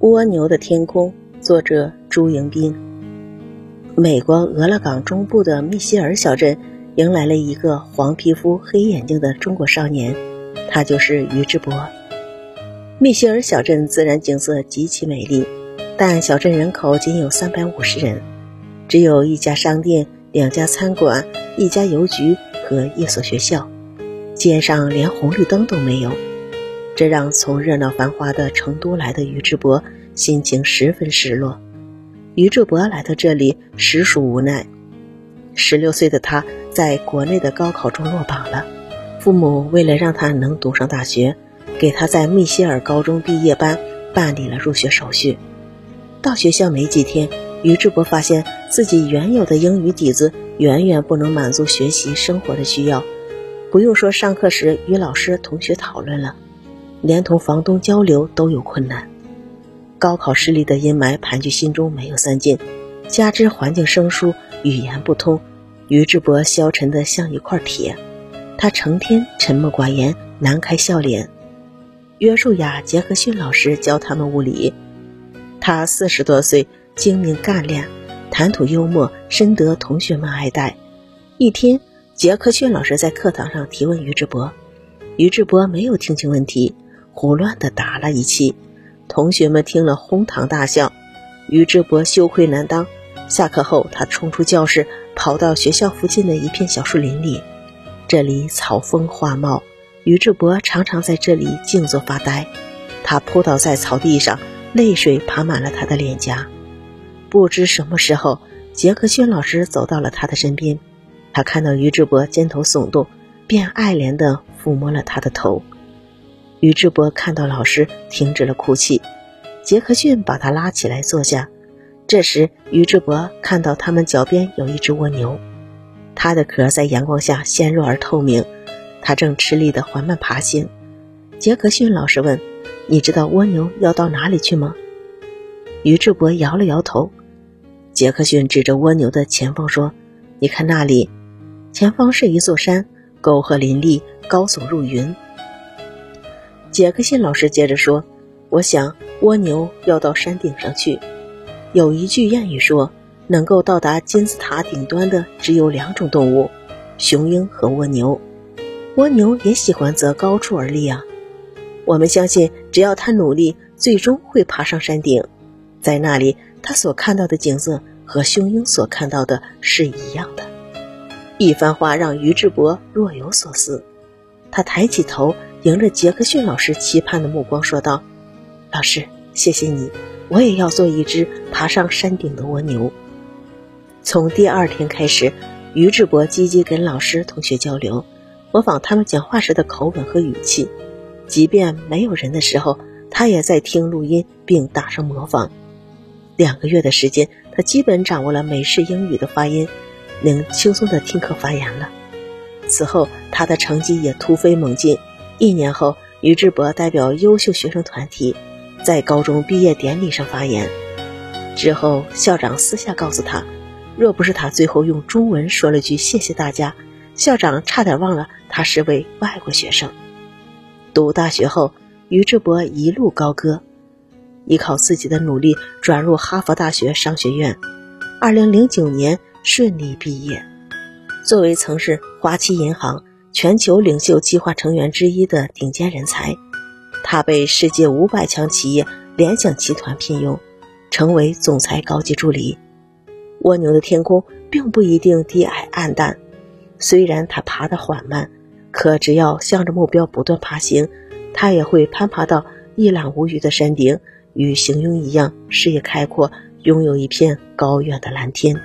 蜗牛的天空，作者朱迎宾。美国俄勒冈中部的密歇尔小镇迎来了一个黄皮肤、黑眼睛的中国少年，他就是于志博。密歇尔小镇自然景色极其美丽，但小镇人口仅有三百五十人，只有一家商店、两家餐馆、一家邮局和一所学校，街上连红绿灯都没有。这让从热闹繁华的成都来的于志博心情十分失落。于志博来到这里实属无奈。十六岁的他在国内的高考中落榜了，父母为了让他能读上大学，给他在密歇尔高中毕业班办理了入学手续。到学校没几天，于志博发现自己原有的英语底子远远不能满足学习生活的需要，不用说上课时与老师、同学讨论了。连同房东交流都有困难，高考失利的阴霾盘踞心中没有散尽，加之环境生疏，语言不通，于志博消沉的像一块铁。他成天沉默寡言，难开笑脸。约书亚·杰克逊老师教他们物理，他四十多岁，精明干练，谈吐幽默，深得同学们爱戴。一天，杰克逊老师在课堂上提问于志博，于志博没有听清问题。胡乱地答了一气，同学们听了哄堂大笑。于志博羞愧难当。下课后，他冲出教室，跑到学校附近的一片小树林里。这里草丰花茂，于志博常常在这里静坐发呆。他扑倒在草地上，泪水爬满了他的脸颊。不知什么时候，杰克逊老师走到了他的身边。他看到于志博肩头耸动，便爱怜地抚摸了他的头。宇智波看到老师停止了哭泣，杰克逊把他拉起来坐下。这时，宇智波看到他们脚边有一只蜗牛，它的壳在阳光下纤弱而透明，它正吃力地缓慢爬行。杰克逊老师问：“你知道蜗牛要到哪里去吗？”宇智波摇了摇头。杰克逊指着蜗牛的前方说：“你看那里，前方是一座山，沟壑林立，高耸入云。”杰克逊老师接着说：“我想蜗牛要到山顶上去。有一句谚语说，能够到达金字塔顶端的只有两种动物：雄鹰和蜗牛。蜗牛也喜欢择高处而立啊。我们相信，只要它努力，最终会爬上山顶。在那里，它所看到的景色和雄鹰所看到的是一样的。”一番话让于志博若有所思，他抬起头。迎着杰克逊老师期盼的目光说道：“老师，谢谢你，我也要做一只爬上山顶的蜗牛。”从第二天开始，于志博积极跟老师、同学交流，模仿他们讲话时的口吻和语气。即便没有人的时候，他也在听录音并打上模仿。两个月的时间，他基本掌握了美式英语的发音，能轻松的听课发言了。此后，他的成绩也突飞猛进。一年后，于志博代表优秀学生团体，在高中毕业典礼上发言。之后，校长私下告诉他，若不是他最后用中文说了句“谢谢大家”，校长差点忘了他是位外国学生。读大学后，于志博一路高歌，依靠自己的努力转入哈佛大学商学院。二零零九年顺利毕业。作为曾是花旗银行。全球领袖计划成员之一的顶尖人才，他被世界五百强企业联想集团聘用，成为总裁高级助理。蜗牛的天空并不一定低矮暗淡，虽然它爬得缓慢，可只要向着目标不断爬行，它也会攀爬到一览无余的山顶，与雄鹰一样视野开阔，拥有一片高远的蓝天。